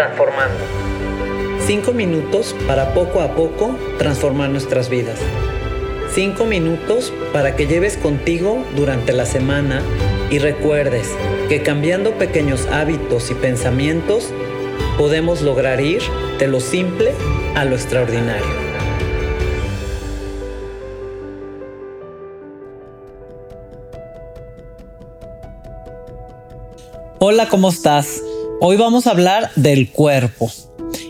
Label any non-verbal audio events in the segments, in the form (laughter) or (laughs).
transformando. Cinco minutos para poco a poco transformar nuestras vidas. Cinco minutos para que lleves contigo durante la semana y recuerdes que cambiando pequeños hábitos y pensamientos podemos lograr ir de lo simple a lo extraordinario. Hola, ¿cómo estás? Hoy vamos a hablar del cuerpo.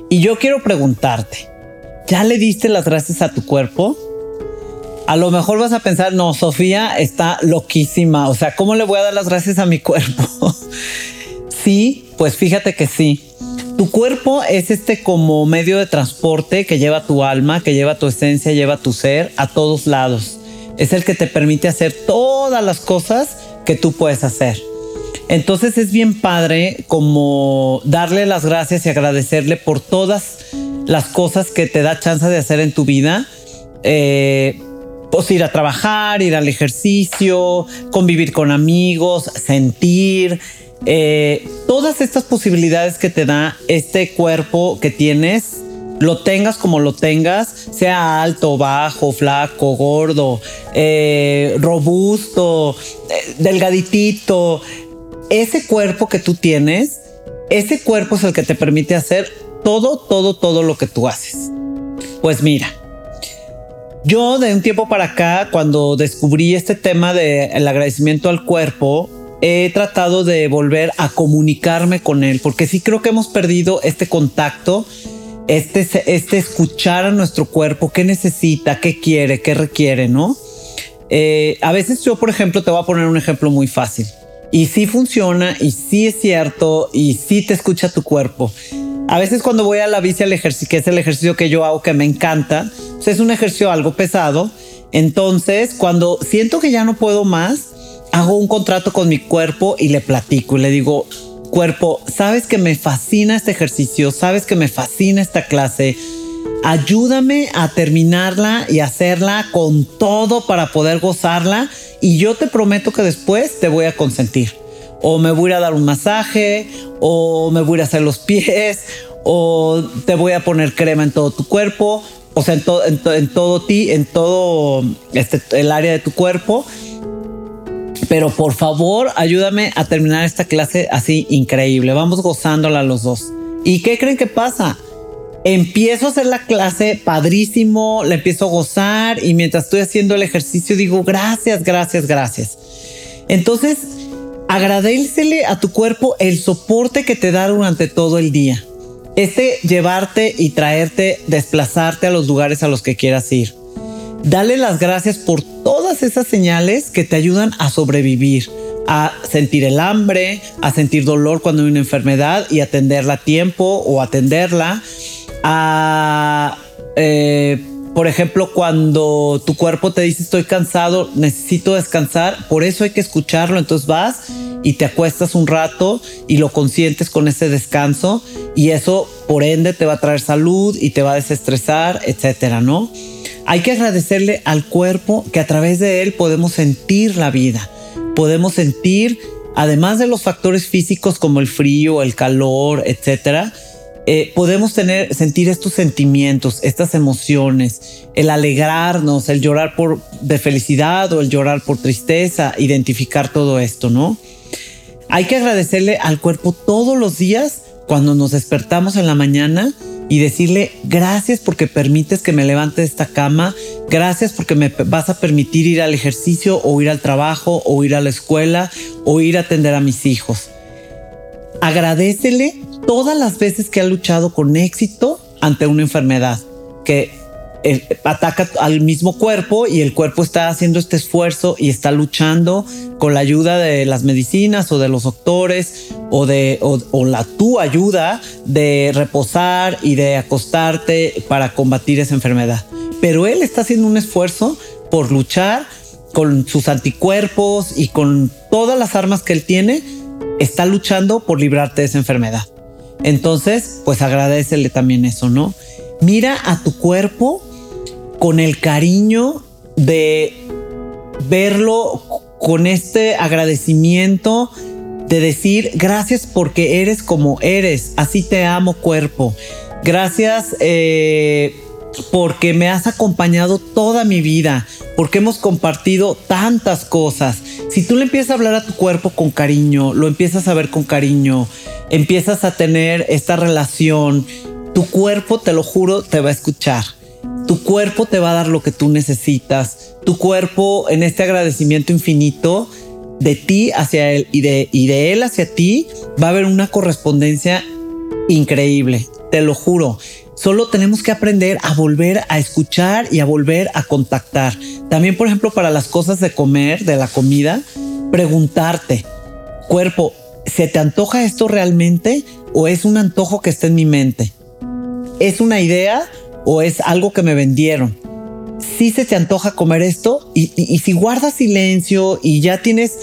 Y yo quiero preguntarte, ¿ya le diste las gracias a tu cuerpo? A lo mejor vas a pensar, no, Sofía está loquísima. O sea, ¿cómo le voy a dar las gracias a mi cuerpo? (laughs) sí, pues fíjate que sí. Tu cuerpo es este como medio de transporte que lleva tu alma, que lleva tu esencia, lleva tu ser a todos lados. Es el que te permite hacer todas las cosas que tú puedes hacer. Entonces es bien padre como darle las gracias y agradecerle por todas las cosas que te da chance de hacer en tu vida. Eh, pues ir a trabajar, ir al ejercicio, convivir con amigos, sentir, eh, todas estas posibilidades que te da este cuerpo que tienes, lo tengas como lo tengas, sea alto, bajo, flaco, gordo, eh, robusto, delgaditito, ese cuerpo que tú tienes, ese cuerpo es el que te permite hacer todo, todo, todo lo que tú haces. Pues mira, yo de un tiempo para acá, cuando descubrí este tema del agradecimiento al cuerpo, he tratado de volver a comunicarme con él, porque sí creo que hemos perdido este contacto, este, este escuchar a nuestro cuerpo, qué necesita, qué quiere, qué requiere, ¿no? Eh, a veces yo, por ejemplo, te voy a poner un ejemplo muy fácil. Y sí funciona y sí es cierto y sí te escucha tu cuerpo. A veces cuando voy a la bici al ejercicio, que es el ejercicio que yo hago que me encanta, pues es un ejercicio algo pesado. Entonces, cuando siento que ya no puedo más, hago un contrato con mi cuerpo y le platico y le digo, cuerpo, sabes que me fascina este ejercicio, sabes que me fascina esta clase. Ayúdame a terminarla y hacerla con todo para poder gozarla y yo te prometo que después te voy a consentir. O me voy a dar un masaje, o me voy a hacer los pies, o te voy a poner crema en todo tu cuerpo, o sea, en, en, todo ti, en todo este, el área de tu cuerpo. Pero por favor, ayúdame a terminar esta clase así increíble. Vamos gozándola los dos. ¿Y qué creen que pasa? Empiezo a hacer la clase padrísimo, la empiezo a gozar y mientras estoy haciendo el ejercicio digo gracias, gracias, gracias. Entonces, agradecele a tu cuerpo el soporte que te da durante todo el día. Este llevarte y traerte, desplazarte a los lugares a los que quieras ir. Dale las gracias por todas esas señales que te ayudan a sobrevivir, a sentir el hambre, a sentir dolor cuando hay una enfermedad y atenderla a tiempo o atenderla a, eh, por ejemplo, cuando tu cuerpo te dice estoy cansado, necesito descansar, por eso hay que escucharlo, entonces vas y te acuestas un rato y lo consientes con ese descanso y eso por ende te va a traer salud y te va a desestresar, etcétera, ¿no? Hay que agradecerle al cuerpo que a través de él podemos sentir la vida, podemos sentir, además de los factores físicos como el frío, el calor, etcétera, eh, podemos tener, sentir estos sentimientos, estas emociones, el alegrarnos, el llorar por de felicidad o el llorar por tristeza, identificar todo esto, ¿no? Hay que agradecerle al cuerpo todos los días cuando nos despertamos en la mañana y decirle gracias porque permites que me levante de esta cama, gracias porque me vas a permitir ir al ejercicio o ir al trabajo o ir a la escuela o ir a atender a mis hijos. Agradecele todas las veces que ha luchado con éxito ante una enfermedad que eh, ataca al mismo cuerpo y el cuerpo está haciendo este esfuerzo y está luchando con la ayuda de las medicinas o de los doctores o de o, la tu ayuda de reposar y de acostarte para combatir esa enfermedad. Pero él está haciendo un esfuerzo por luchar con sus anticuerpos y con todas las armas que él tiene, está luchando por librarte de esa enfermedad. Entonces, pues agradecele también eso, ¿no? Mira a tu cuerpo con el cariño de verlo con este agradecimiento de decir gracias porque eres como eres, así te amo cuerpo. Gracias eh, porque me has acompañado toda mi vida, porque hemos compartido tantas cosas. Si tú le empiezas a hablar a tu cuerpo con cariño, lo empiezas a ver con cariño, empiezas a tener esta relación, tu cuerpo, te lo juro, te va a escuchar. Tu cuerpo te va a dar lo que tú necesitas. Tu cuerpo en este agradecimiento infinito de ti hacia él y de, y de él hacia ti va a haber una correspondencia increíble. Te lo juro. Solo tenemos que aprender a volver a escuchar y a volver a contactar. También, por ejemplo, para las cosas de comer, de la comida, preguntarte, cuerpo, ¿se te antoja esto realmente o es un antojo que está en mi mente? ¿Es una idea o es algo que me vendieron? Si se te antoja comer esto y, si guardas silencio y ya tienes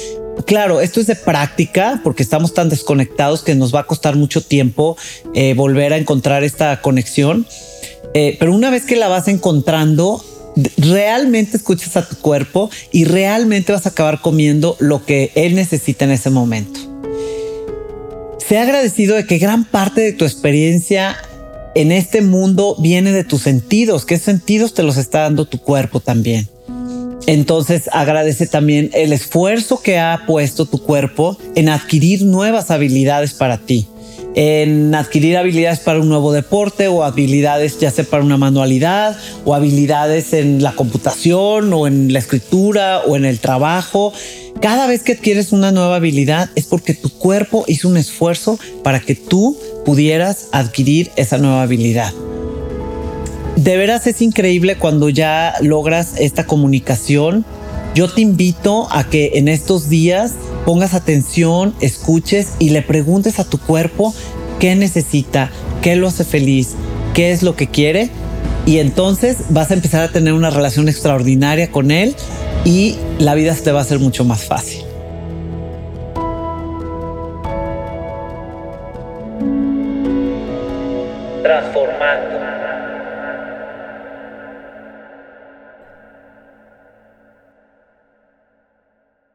claro, esto es de práctica porque estamos tan desconectados que nos va a costar mucho tiempo eh, volver a encontrar esta conexión. Eh, pero una vez que la vas encontrando, realmente escuchas a tu cuerpo y realmente vas a acabar comiendo lo que él necesita en ese momento. Sé agradecido de que gran parte de tu experiencia en este mundo viene de tus sentidos, qué sentidos te los está dando tu cuerpo también. Entonces agradece también el esfuerzo que ha puesto tu cuerpo en adquirir nuevas habilidades para ti, en adquirir habilidades para un nuevo deporte o habilidades ya sea para una manualidad o habilidades en la computación o en la escritura o en el trabajo. Cada vez que adquieres una nueva habilidad es porque tu cuerpo hizo un esfuerzo para que tú pudieras adquirir esa nueva habilidad de veras es increíble cuando ya logras esta comunicación. Yo te invito a que en estos días pongas atención, escuches y le preguntes a tu cuerpo qué necesita, qué lo hace feliz, qué es lo que quiere. Y entonces vas a empezar a tener una relación extraordinaria con él y la vida te va a ser mucho más fácil. Transformando